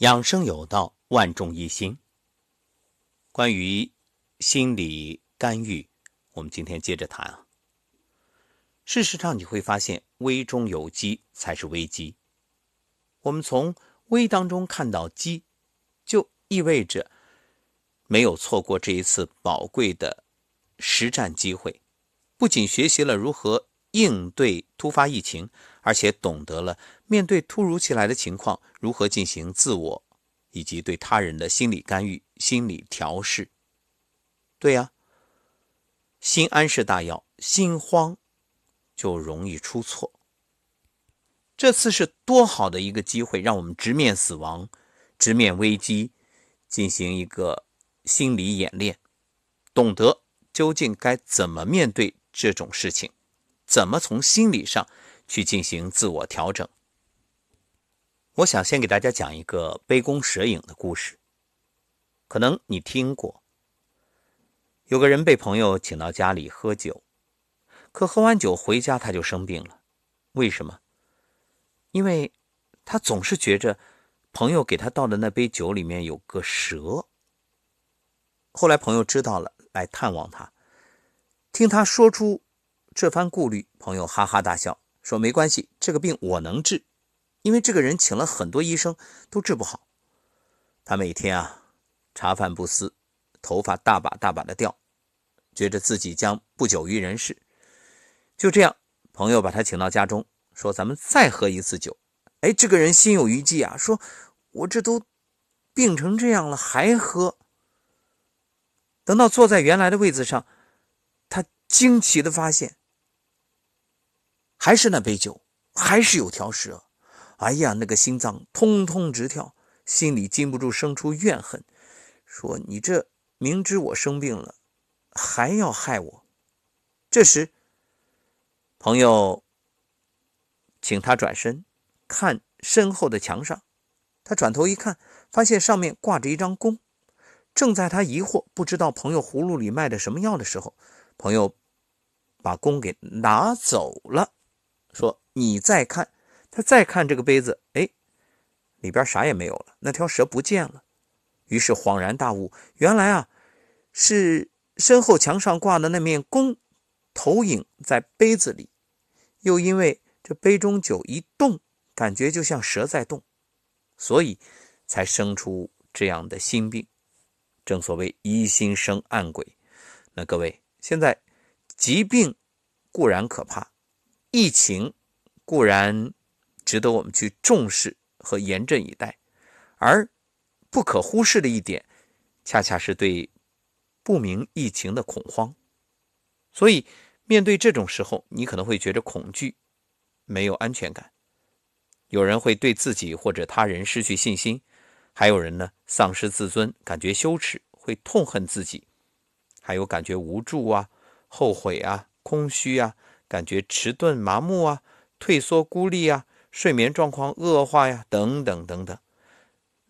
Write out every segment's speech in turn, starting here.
养生有道，万众一心。关于心理干预，我们今天接着谈啊。事实上，你会发现危中有机才是危机。我们从危当中看到机，就意味着没有错过这一次宝贵的实战机会。不仅学习了如何应对突发疫情，而且懂得了面对突如其来的情况如何进行自我以及对他人的心理干预、心理调试。对呀，心安是大药，心慌就容易出错。这次是多好的一个机会，让我们直面死亡，直面危机，进行一个心理演练，懂得究竟该怎么面对。这种事情，怎么从心理上去进行自我调整？我想先给大家讲一个杯弓蛇影的故事。可能你听过，有个人被朋友请到家里喝酒，可喝完酒回家他就生病了。为什么？因为他总是觉着朋友给他倒的那杯酒里面有个蛇。后来朋友知道了，来探望他。听他说出这番顾虑，朋友哈哈大笑，说：“没关系，这个病我能治，因为这个人请了很多医生都治不好。他每天啊茶饭不思，头发大把大把的掉，觉得自己将不久于人世。就这样，朋友把他请到家中，说：‘咱们再喝一次酒。’哎，这个人心有余悸啊，说：‘我这都病成这样了，还喝？’等到坐在原来的位子上。”他惊奇的发现，还是那杯酒，还是有条蛇。哎呀，那个心脏通通直跳，心里禁不住生出怨恨，说：“你这明知我生病了，还要害我。”这时，朋友请他转身看身后的墙上，他转头一看，发现上面挂着一张弓。正在他疑惑，不知道朋友葫芦里卖的什么药的时候，朋友。把弓给拿走了，说：“你再看。”他再看这个杯子，哎，里边啥也没有了，那条蛇不见了。于是恍然大悟，原来啊，是身后墙上挂的那面弓投影在杯子里，又因为这杯中酒一动，感觉就像蛇在动，所以才生出这样的心病。正所谓疑心生暗鬼。那各位现在。疾病固然可怕，疫情固然值得我们去重视和严阵以待，而不可忽视的一点，恰恰是对不明疫情的恐慌。所以，面对这种时候，你可能会觉得恐惧，没有安全感。有人会对自己或者他人失去信心，还有人呢丧失自尊，感觉羞耻，会痛恨自己，还有感觉无助啊。后悔啊，空虚啊，感觉迟钝麻木啊，退缩孤立啊，睡眠状况恶化呀，等等等等。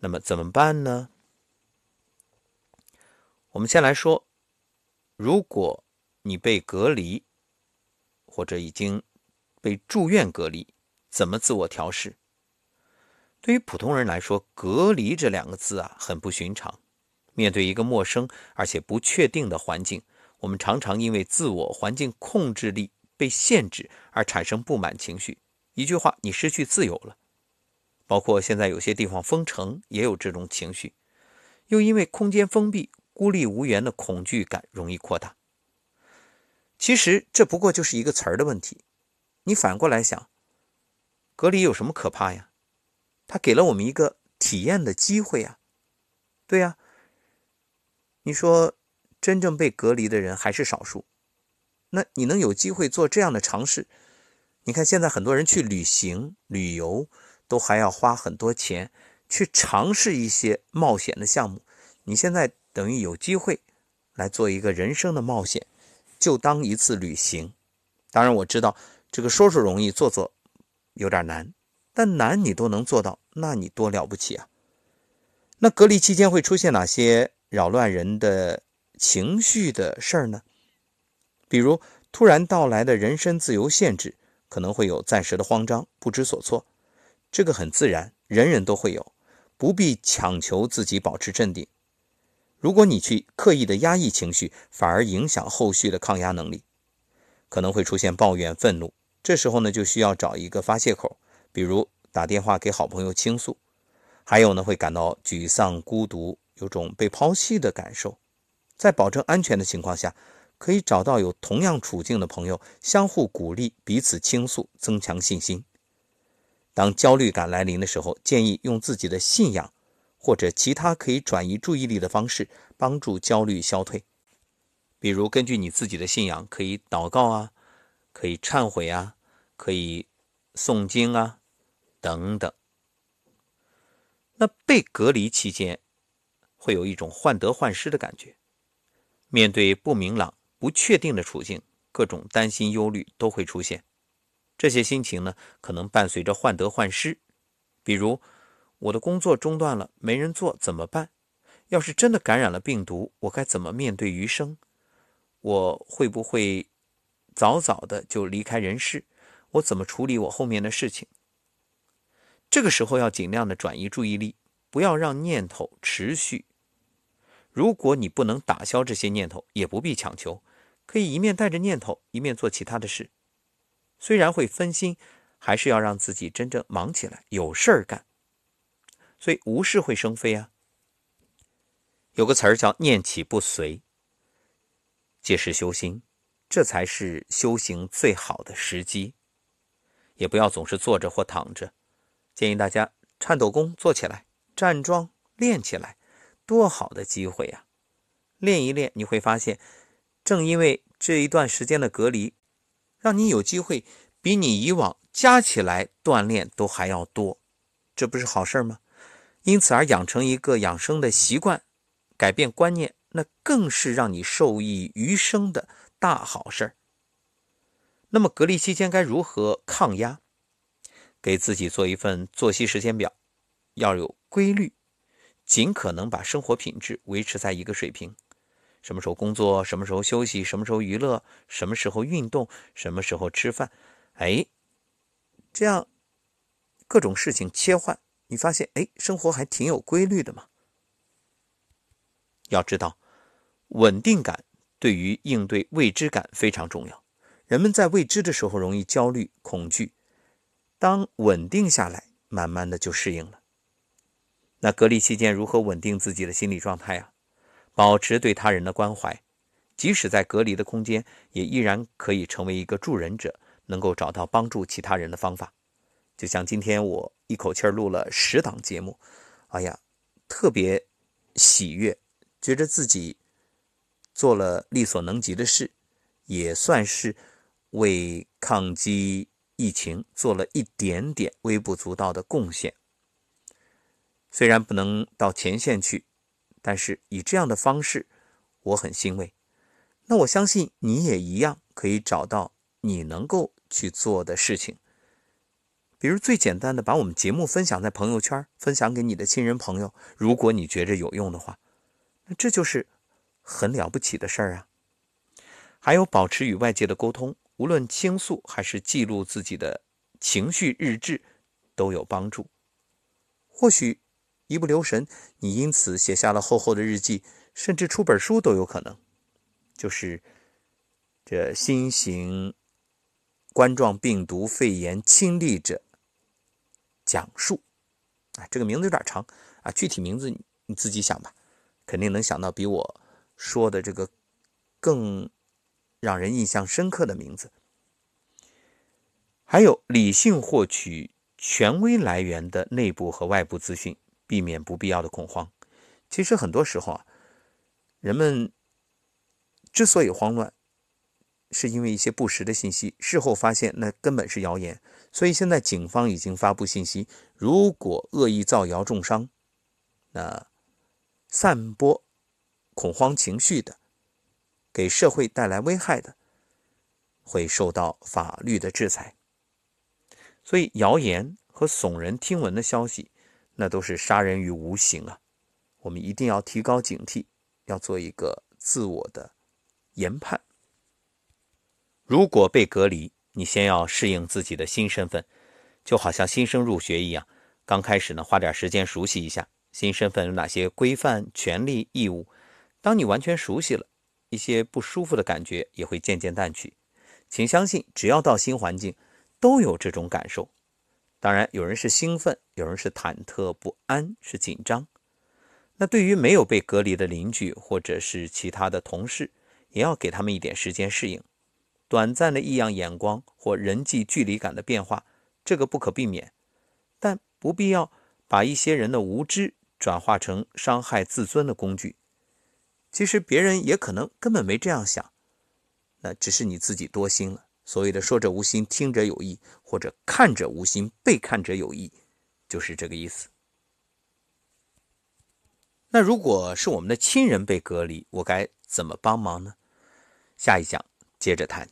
那么怎么办呢？我们先来说，如果你被隔离，或者已经被住院隔离，怎么自我调试？对于普通人来说，“隔离”这两个字啊，很不寻常。面对一个陌生而且不确定的环境。我们常常因为自我环境控制力被限制而产生不满情绪。一句话，你失去自由了。包括现在有些地方封城，也有这种情绪。又因为空间封闭、孤立无援的恐惧感容易扩大。其实这不过就是一个词儿的问题。你反过来想，隔离有什么可怕呀？它给了我们一个体验的机会呀。对呀，你说。真正被隔离的人还是少数，那你能有机会做这样的尝试？你看现在很多人去旅行、旅游，都还要花很多钱去尝试一些冒险的项目。你现在等于有机会来做一个人生的冒险，就当一次旅行。当然我知道这个说说容易，做做有点难，但难你都能做到，那你多了不起啊！那隔离期间会出现哪些扰乱人的？情绪的事儿呢，比如突然到来的人身自由限制，可能会有暂时的慌张、不知所措，这个很自然，人人都会有。不必强求自己保持镇定。如果你去刻意的压抑情绪，反而影响后续的抗压能力，可能会出现抱怨、愤怒。这时候呢，就需要找一个发泄口，比如打电话给好朋友倾诉。还有呢，会感到沮丧、孤独，有种被抛弃的感受。在保证安全的情况下，可以找到有同样处境的朋友，相互鼓励，彼此倾诉，增强信心。当焦虑感来临的时候，建议用自己的信仰。或者其他可以转移注意力的方式，帮助焦虑消退。比如，根据你自己的信仰，可以祷告啊，可以忏悔啊，可以诵经啊，等等。那被隔离期间，会有一种患得患失的感觉。面对不明朗、不确定的处境，各种担心、忧虑都会出现。这些心情呢，可能伴随着患得患失，比如。我的工作中断了，没人做怎么办？要是真的感染了病毒，我该怎么面对余生？我会不会早早的就离开人世？我怎么处理我后面的事情？这个时候要尽量的转移注意力，不要让念头持续。如果你不能打消这些念头，也不必强求，可以一面带着念头，一面做其他的事。虽然会分心，还是要让自己真正忙起来，有事儿干。所以无事会生非啊。有个词儿叫“念起不随”，皆是修心，这才是修行最好的时机。也不要总是坐着或躺着，建议大家颤抖功做起来，站桩练起来，多好的机会呀！练一练，你会发现，正因为这一段时间的隔离，让你有机会比你以往加起来锻炼都还要多，这不是好事吗？因此而养成一个养生的习惯，改变观念，那更是让你受益余生的大好事儿。那么隔离期间该如何抗压？给自己做一份作息时间表，要有规律，尽可能把生活品质维持在一个水平。什么时候工作，什么时候休息，什么时候娱乐，什么时候运动，什么时候吃饭，哎，这样各种事情切换。你发现，哎，生活还挺有规律的嘛。要知道，稳定感对于应对未知感非常重要。人们在未知的时候容易焦虑、恐惧，当稳定下来，慢慢的就适应了。那隔离期间如何稳定自己的心理状态啊？保持对他人的关怀，即使在隔离的空间，也依然可以成为一个助人者，能够找到帮助其他人的方法。就像今天我一口气录了十档节目，哎呀，特别喜悦，觉得自己做了力所能及的事，也算是为抗击疫情做了一点点微不足道的贡献。虽然不能到前线去，但是以这样的方式，我很欣慰。那我相信你也一样，可以找到你能够去做的事情。比如最简单的，把我们节目分享在朋友圈，分享给你的亲人朋友。如果你觉着有用的话，那这就是很了不起的事儿啊。还有保持与外界的沟通，无论倾诉还是记录自己的情绪日志，都有帮助。或许一不留神，你因此写下了厚厚的日记，甚至出本书都有可能。就是这新型冠状病毒肺炎亲历者。讲述，啊，这个名字有点长啊，具体名字你自己想吧，肯定能想到比我说的这个更让人印象深刻的名字。还有理性获取权威来源的内部和外部资讯，避免不必要的恐慌。其实很多时候啊，人们之所以慌乱。是因为一些不实的信息，事后发现那根本是谣言，所以现在警方已经发布信息：如果恶意造谣重伤，那散播恐慌情绪的，给社会带来危害的，会受到法律的制裁。所以谣言和耸人听闻的消息，那都是杀人于无形啊！我们一定要提高警惕，要做一个自我的研判。如果被隔离，你先要适应自己的新身份，就好像新生入学一样，刚开始呢，花点时间熟悉一下新身份有哪些规范、权利、义务。当你完全熟悉了，一些不舒服的感觉也会渐渐淡去。请相信，只要到新环境，都有这种感受。当然，有人是兴奋，有人是忐忑不安，是紧张。那对于没有被隔离的邻居或者是其他的同事，也要给他们一点时间适应。短暂的异样眼光或人际距离感的变化，这个不可避免，但不必要把一些人的无知转化成伤害自尊的工具。其实别人也可能根本没这样想，那只是你自己多心了。所谓的“说者无心，听者有意”，或者“看者无心，被看者有意”，就是这个意思。那如果是我们的亲人被隔离，我该怎么帮忙呢？下一讲接着谈。